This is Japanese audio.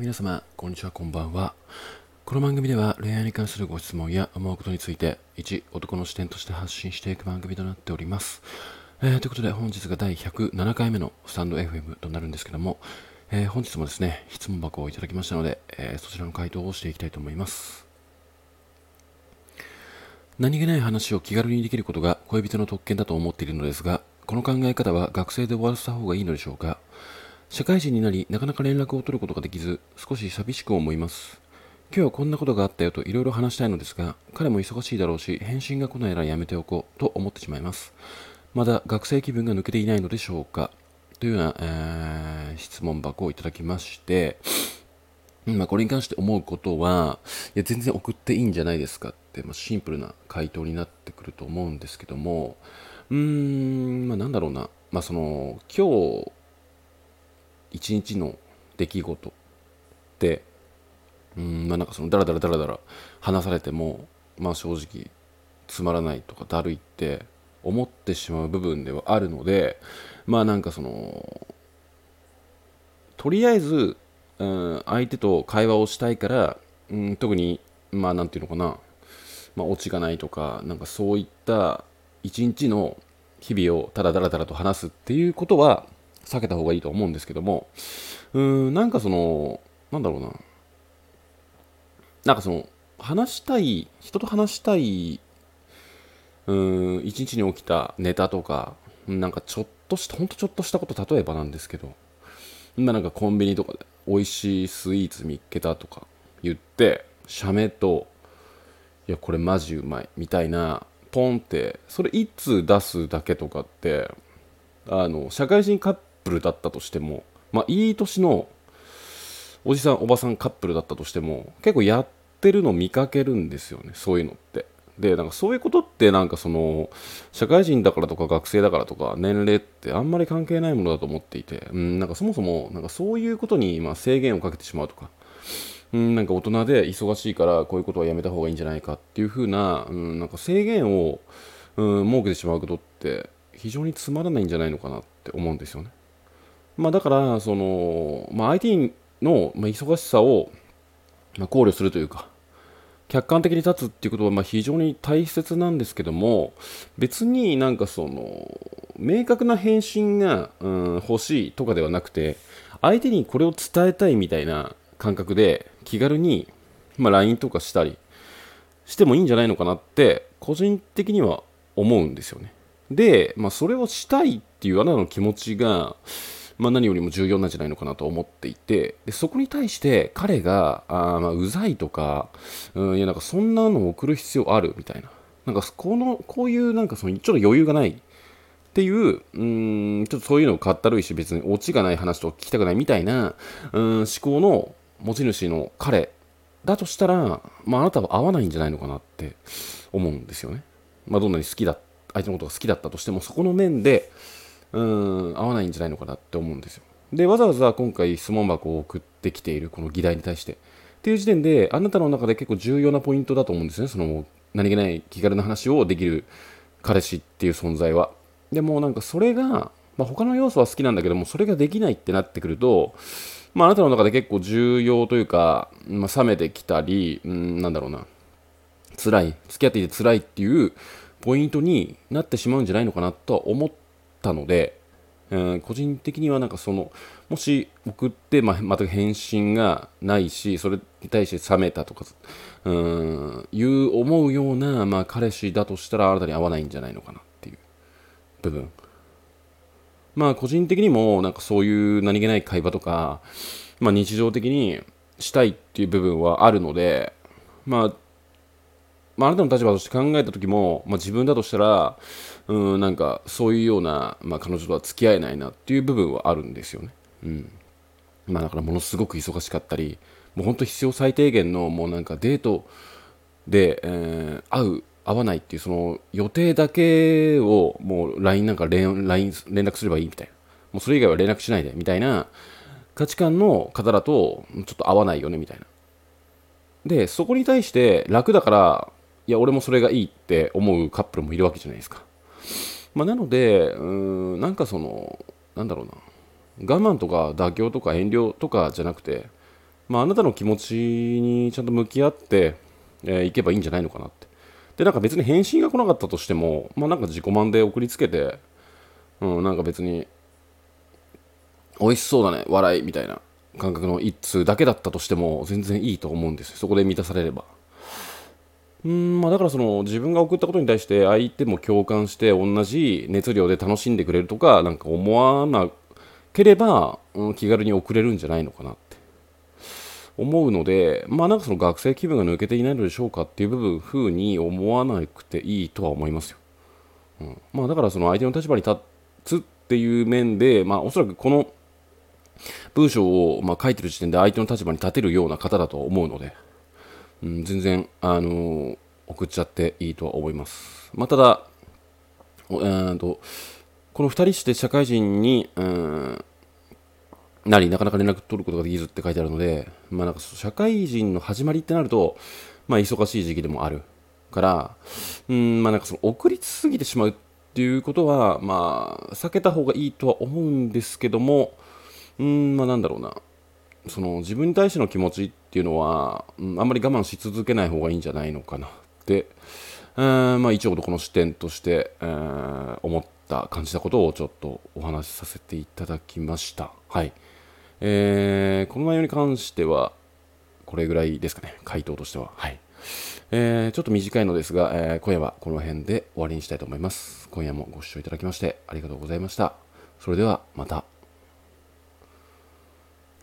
皆様、こんにちは、こんばんは。この番組では恋愛に関するご質問や思うことについて、一男の視点として発信していく番組となっております。えー、ということで、本日が第107回目のスタンド FM となるんですけども、えー、本日もですね、質問箱をいただきましたので、えー、そちらの回答をしていきたいと思います。何気ない話を気軽にできることが恋人の特権だと思っているのですが、この考え方は学生で終わらせた方がいいのでしょうか？社会人になり、なかなか連絡を取ることができず、少し寂しく思います。今日はこんなことがあったよといろいろ話したいのですが、彼も忙しいだろうし、返信が来ないならやめておこうと思ってしまいます。まだ学生気分が抜けていないのでしょうかというような、えー、質問箱をいただきまして、まあ、これに関して思うことは、いや、全然送っていいんじゃないですかって、まあ、シンプルな回答になってくると思うんですけども、うーん、まあ、なんだろうな、まあ、その、今日、一日の出来事ってうんまあなんかそのダラダラダラダラ話されてもまあ正直つまらないとかだるいって思ってしまう部分ではあるのでまあなんかそのとりあえず、うん、相手と会話をしたいから、うん、特にまあなんていうのかな、まあ、オチがないとかなんかそういった一日の日々をただだらだらと話すっていうことは避けた方がいいと思うんですけども、うーん、なんかその、なんだろうな。なんかその、話したい、人と話したい、うーん、一日に起きたネタとか、なんかちょっとした、ほんとちょっとしたこと、例えばなんですけど、今なんかコンビニとかで美味しいスイーツ見っけたとか言って、写メと、いや、これマジうまい、みたいな、ポンって、それ一通出すだけとかって、あの、社会人カップルだったとしても、まあ、いい年のおじさん、おばさんカップルだったとしても、結構やってるの見かけるんですよね、そういうのって。で、なんかそういうことってなんかその、社会人だからとか学生だからとか年齢ってあんまり関係ないものだと思っていて、うん、なんかそもそもなんかそういうことにま制限をかけてしまうとか、うん、なんか大人で忙しいからこういうことはやめた方がいいんじゃないかっていう風な、うん、なんか制限を、うん、設けてしまうことって非常につまらないんじゃないのかなって思うんですよね。まあ、だからその、まあ、相手の、ま忙しさを、考慮するというか客観的に立つっていうことはま非常に大切なんですけども別になんかその明確な返信が、うん、欲しいとかではなくて相手にこれを伝えたいみたいな感覚で気軽に、まあ、LINE とかしたりしてもいいんじゃないのかなって個人的には思うんですよね。で、まあ、それをしたいっていうあなたの気持ちがまあ、何よりも重要なんじゃないのかなと思っていてでそこに対して彼があまあうざいとか、うん、いやなんかそんなのを送る必要あるみたいななんかこのこういうなんかそのちょっと余裕がないっていう、うん、ちょっとそういうのをかったるいし、別にオチがない話と聞きたくないみたいな、うん、思考の持ち主の彼だとしたら、まあ、あなたは合わないんじゃないのかなって思うんですよね。まあ、どんなに好きだ、相手のことが好きだったとしても、そこの面で、うん合わないんじゃないのかなって思うんですよ。でわざわざ今回質問箱を送ってきているこの議題に対して。っていう時点であなたの中で結構重要なポイントだと思うんですね。その何気ない気軽な話をできる彼氏っていう存在は。でもなんかそれが、まあ、他の要素は好きなんだけどもそれができないってなってくるとまあ、あなたの中で結構重要というか、まあ、冷めてきたり、うん、なんだろうな、辛い、付き合っていて辛いっていうポイントになってしまうんじゃないのかなとは思ったので、うん、個人的にはなんかそのもし送って、まあ、また返信がないしそれに対して冷めたとか、うん、いう思うような、まあ、彼氏だとしたらあなたに合わないんじゃないのかなっていう部分。まあ個人的にもなんかそういう何気ない会話とか、まあ、日常的にしたいっていう部分はあるのでまあまあ、あなたの立場として考えた時も、まあ、自分だとしたら、うん、なんかそういうような、まあ、彼女とは付き合えないなっていう部分はあるんですよね。うんまあ、だからものすごく忙しかったり、もう本当必要最低限のもうなんかデートで、えー、会う、会わないっていうその予定だけをもう LINE なんか連 LINE 連絡すればいいみたいな。もうそれ以外は連絡しないでみたいな価値観の方だとちょっと合わないよねみたいな。で、そこに対して楽だからいや、俺もそれがいいって思うカップルもいるわけじゃないですか。まあ、なので、うん、なんかその、なんだろうな、我慢とか妥協とか遠慮とかじゃなくて、まあ、あなたの気持ちにちゃんと向き合ってい、えー、けばいいんじゃないのかなって。でなんか別に返信が来なかったとしてもまあなんか自己満で送りつけてうんなんか別に美味しそうだね笑いみたいな感覚の一通だけだったとしても全然いいと思うんですそこで満たされれば。うんまあ、だからその自分が送ったことに対して相手も共感して同じ熱量で楽しんでくれるとかなんか思わなければ、うん、気軽に送れるんじゃないのかなって。思うのでまあなんかその学生気分が抜けていないのでしょうかっていう部分風に思わなくていいとは思いますよ、うん、まあだからその相手の立場に立つっていう面でまあおそらくこの文章をま書いてる時点で相手の立場に立てるような方だと思うので。うん、全然、あのー、送っちゃっていいとは思います。まあ、ただ、えーと、この2人して社会人に、うん、なり、なかなか連絡取ることができずって書いてあるので、まあ、なんか社会人の始まりってなると、まあ、忙しい時期でもあるから、うん、まあ、なんかその送りすぎてしまうっていうことは、まあ、避けた方がいいとは思うんですけども、うん、まあ、なんだろうな。その自分に対しての気持ちっていうのは、うん、あんまり我慢し続けない方がいいんじゃないのかなって、えー、まあ、一応この視点として、えー、思った感じたことをちょっとお話しさせていただきました。はい。えー、この内容に関しては、これぐらいですかね、回答としては。はい。えー、ちょっと短いのですが、えー、今夜はこの辺で終わりにしたいと思います。今夜もご視聴いただきましてありがとうございました。それではまた。